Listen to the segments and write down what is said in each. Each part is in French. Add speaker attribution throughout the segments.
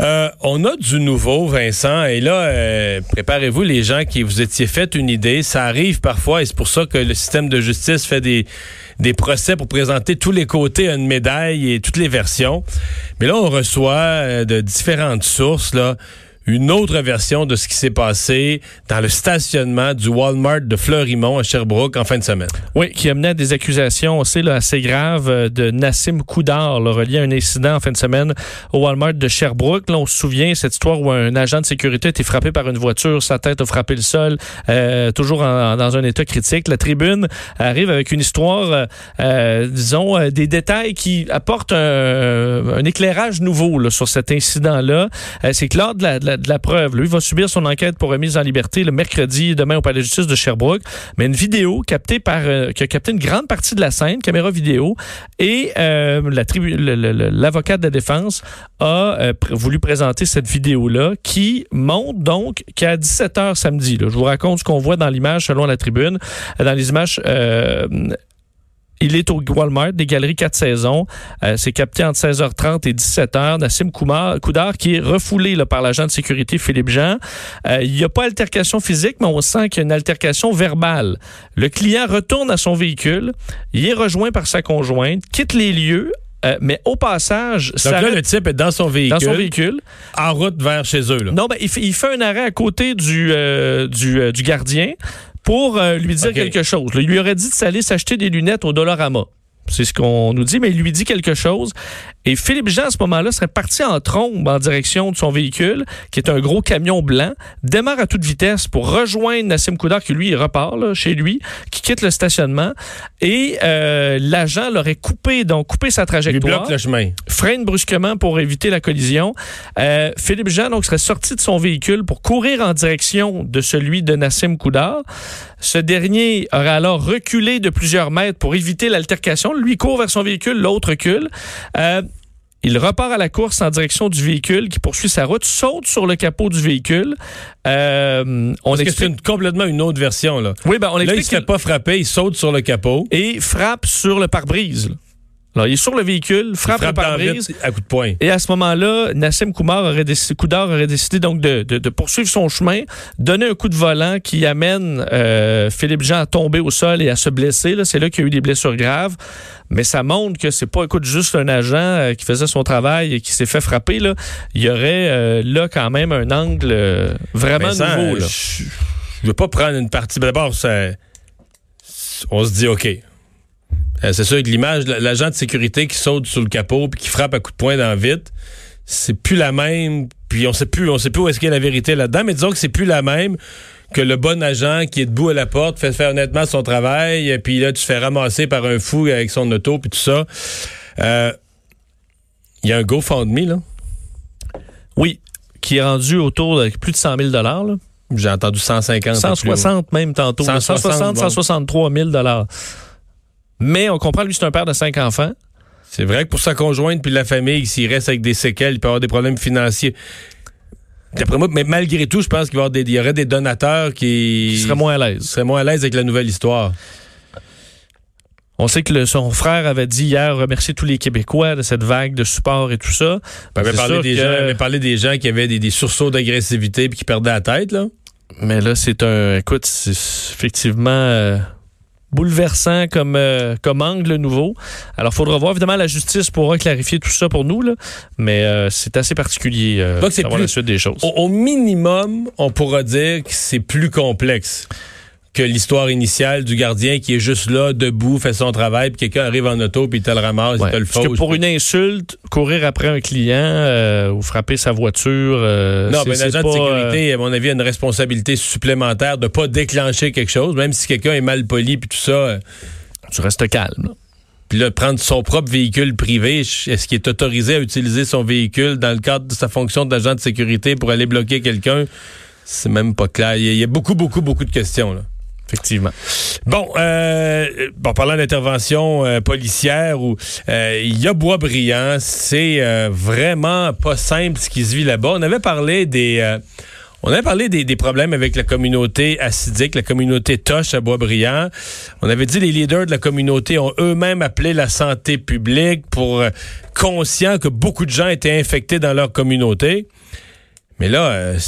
Speaker 1: Euh, on a du nouveau, Vincent, et là, euh, préparez-vous les gens qui vous étiez fait une idée. Ça arrive parfois, et c'est pour ça que le système de justice fait des, des procès pour présenter tous les côtés une médaille et toutes les versions. Mais là, on reçoit euh, de différentes sources, là, une autre version de ce qui s'est passé dans le stationnement du Walmart de Fleurimont à Sherbrooke en fin de semaine.
Speaker 2: Oui, qui amenait à des accusations aussi là, assez graves euh, de Nassim Koudar, là, relié à un incident en fin de semaine au Walmart de Sherbrooke. Là, on se souvient cette histoire où un agent de sécurité a été frappé par une voiture, sa tête a frappé le sol, euh, toujours en, dans un état critique. La tribune arrive avec une histoire, euh, euh disons, euh, des détails qui apportent un, un éclairage nouveau là, sur cet incident-là. C'est que lors de la, de la preuve. Lui va subir son enquête pour remise en liberté le mercredi demain au palais de justice de Sherbrooke. Mais une vidéo captée par euh, qui a capté une grande partie de la scène, caméra vidéo, et euh, l'avocat de la défense a euh, voulu présenter cette vidéo-là qui montre donc qu'à 17h samedi, là, je vous raconte ce qu'on voit dans l'image selon la tribune, dans les images il est au Walmart des Galeries 4 saisons. Euh, c'est capté entre 16h30 et 17h. Nassim Koudar qui est refoulé là, par l'agent de sécurité Philippe Jean. Euh, il n'y a pas altercation physique, mais on sent qu'il y a une altercation verbale. Le client retourne à son véhicule. Il est rejoint par sa conjointe, quitte les lieux euh, mais au passage,
Speaker 1: Donc là, le type est dans son véhicule.
Speaker 2: Dans son véhicule.
Speaker 1: En route vers chez eux. Là.
Speaker 2: Non, ben, il, fait, il fait un arrêt à côté du, euh, du, euh, du gardien pour euh, lui dire quelque chose. il lui aurait dit d'aller s'acheter des lunettes au Dollarama. C'est ce qu'on nous dit, mais il lui dit quelque chose. Et Philippe Jean, à ce moment-là, serait parti en trombe en direction de son véhicule, qui est un gros camion blanc, démarre à toute vitesse pour rejoindre Nassim Koudar, qui lui, repart là, chez lui, qui quitte le stationnement. Et euh, l'agent l'aurait coupé, donc coupé sa trajectoire.
Speaker 1: Lui bloque le chemin.
Speaker 2: Freine brusquement pour éviter la collision. Euh, Philippe Jean, donc, serait sorti de son véhicule pour courir en direction de celui de Nassim Koudar. Ce dernier aurait alors reculé de plusieurs mètres pour éviter l'altercation. Lui court vers son véhicule, l'autre recule. Euh, il repart à la course en direction du véhicule qui poursuit sa route, saute sur le capot du véhicule.
Speaker 1: Euh, on Parce explique... c'est complètement une autre version. Là,
Speaker 2: oui, ben on
Speaker 1: là il ne se fait pas frapper, il saute sur le capot.
Speaker 2: Et frappe sur le pare-brise. Alors, il est sur le véhicule, frappe, le pare-brise.
Speaker 1: À coup de poing.
Speaker 2: Et à ce moment-là, Nassim Koumar aurait décidé, Koudar aurait décidé donc de, de, de, poursuivre son chemin, donner un coup de volant qui amène euh, Philippe Jean à tomber au sol et à se blesser. C'est là qu'il y a eu des blessures graves. Mais ça montre que c'est pas, écoute, juste un agent euh, qui faisait son travail et qui s'est fait frapper. Là. Il y aurait euh, là quand même un angle vraiment nouveau. Là.
Speaker 1: Je, je veux pas prendre une partie. D'abord, on se dit, OK, euh, c'est sûr que l'image, l'agent de sécurité qui saute sur le capot puis qui frappe à coups de poing dans le vite, c'est plus la même. Puis on sait plus, on sait plus où est-ce qu'il y a la vérité là-dedans, mais disons que c'est plus la même que le bon agent qui est debout à la porte fait faire honnêtement son travail, puis là tu te fais ramasser par un fou avec son auto puis tout ça. Euh, il y a un GoFundMe là?
Speaker 2: Oui, qui est rendu autour de plus de 100 000 dollars.
Speaker 1: J'ai entendu 150.
Speaker 2: 160 même tantôt. 160, 163 000 dollars. Mais on comprend, lui, c'est un père de cinq enfants.
Speaker 1: C'est vrai que pour sa conjointe puis la famille, s'il reste avec des séquelles, il peut avoir des problèmes financiers. D'après moi, mais malgré tout, je pense qu'il y, aurait des donateurs qui...
Speaker 2: qui seraient moins à l'aise.
Speaker 1: seraient moins à l'aise avec la nouvelle histoire.
Speaker 2: On sait que son frère avait dit hier remercier tous les Québécois de cette vague de support et tout ça.
Speaker 1: Il avait, parlé des, gens, parlé des gens qui avaient des, sursauts d'agressivité puis qui perdaient la tête, là.
Speaker 2: Mais là, c'est un... Écoute, c'est effectivement... Euh, bouleversant comme, euh, comme angle nouveau. Alors, il faudra voir. Évidemment, la justice pourra clarifier tout ça pour nous, là, mais euh, c'est assez particulier euh, Donc, c'est la suite des choses.
Speaker 1: au, minimum, on pourra dire que c'est plus complexe que l'histoire initiale du gardien qui est juste là, debout, fait son travail, puis quelqu'un arrive en auto, puis il te le ramasse, il te le
Speaker 2: fausse. Parce que pour une insulte, courir après un client euh, ou frapper sa voiture... Euh,
Speaker 1: non, mais l'agent de sécurité, à mon avis, a une responsabilité supplémentaire de pas déclencher quelque chose, même si quelqu'un est mal poli, puis tout ça... Euh,
Speaker 2: tu restes calme.
Speaker 1: Puis là, prendre son propre véhicule privé, est-ce qu'il est autorisé à utiliser son véhicule dans le cadre de sa fonction d'agent de sécurité pour aller bloquer quelqu'un? C'est même pas clair. Il y a beaucoup, beaucoup, beaucoup de questions, là.
Speaker 2: Effectivement.
Speaker 1: Bon, euh, parlant d'intervention euh, policière, où euh, il y a Boisbriand, c'est euh, vraiment pas simple ce qui se vit là-bas. On avait parlé des On a parlé des, problèmes avec la communauté acidique, la communauté Toche à Boisbriand. On avait dit les leaders de la communauté ont eux-mêmes appelé la santé publique pour euh, conscient que beaucoup de gens étaient infectés dans leur communauté. Mais là, euh,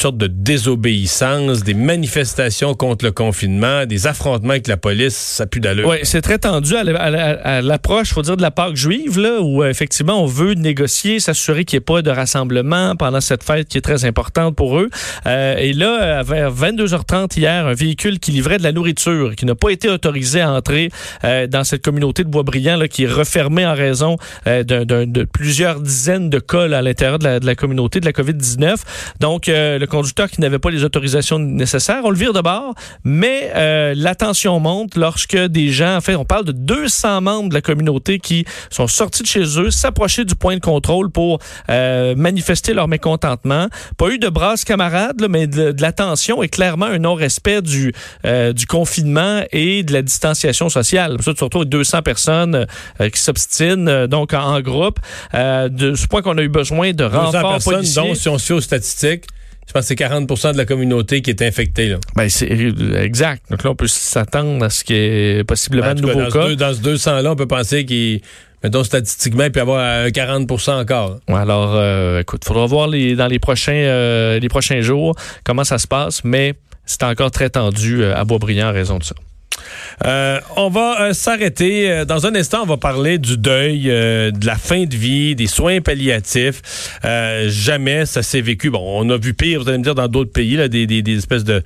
Speaker 1: sorte de désobéissance, des manifestations contre le confinement, des affrontements avec la police, ça pue d'allure.
Speaker 2: Oui, c'est très tendu à l'approche, faut dire, de la Pâque juive, là, où euh, effectivement on veut négocier, s'assurer qu'il n'y ait pas de rassemblement pendant cette fête qui est très importante pour eux. Euh, et là, vers 22h30 hier, un véhicule qui livrait de la nourriture, qui n'a pas été autorisé à entrer euh, dans cette communauté de Boisbriand, qui est refermée en raison de plusieurs dizaines de cas à l'intérieur de la, de la, communauté de la COVID-19. Donc, le conducteur qui n'avait pas les autorisations nécessaires. On le vire de bord, mais euh, la tension monte lorsque des gens, en fait, on parle de 200 membres de la communauté qui sont sortis de chez eux, s'approcher du point de contrôle pour euh, manifester leur mécontentement. Pas eu de brasse camarades, mais de, la tension et clairement un non-respect du, euh, du confinement et de la distanciation sociale. Ça, surtout 200 personnes qui s'obstinent donc en, groupe. de ce point qu'on a eu besoin de renforts policiers.
Speaker 1: Donc, si on se fait aux statistiques, je pense que c'est 40% de la communauté qui est infectée. Là.
Speaker 2: Ben, c'est exact. Donc là, on peut s'attendre à ce qu'il y ait possiblement ben, de nouveaux cas.
Speaker 1: dans ce 200-là, on peut penser qu'il mettons statistiquement, il peut y avoir un 40% encore.
Speaker 2: alors, euh, écoute, il faudra voir les, dans les prochains, euh, les prochains jours comment ça se passe, mais c'est encore très tendu euh, à Boisbriand en raison de ça.
Speaker 1: Euh, on va euh, s'arrêter. Euh, dans un instant, on va parler du deuil, de la fin de vie, des soins palliatifs. jamais ça s'est vécu. Bon, on a vu pire, vous allez me dire, dans d'autres pays, là, des, des, espèces de,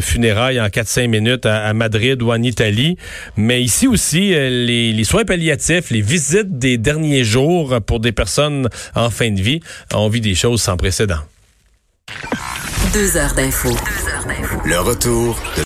Speaker 1: funérailles en 4-5 minutes à, Madrid ou en Italie. Mais ici aussi, les, les, soins palliatifs, les visites des derniers jours pour des personnes en fin de vie, on vit des choses sans précédent.
Speaker 3: Deux heures d'info. Le retour de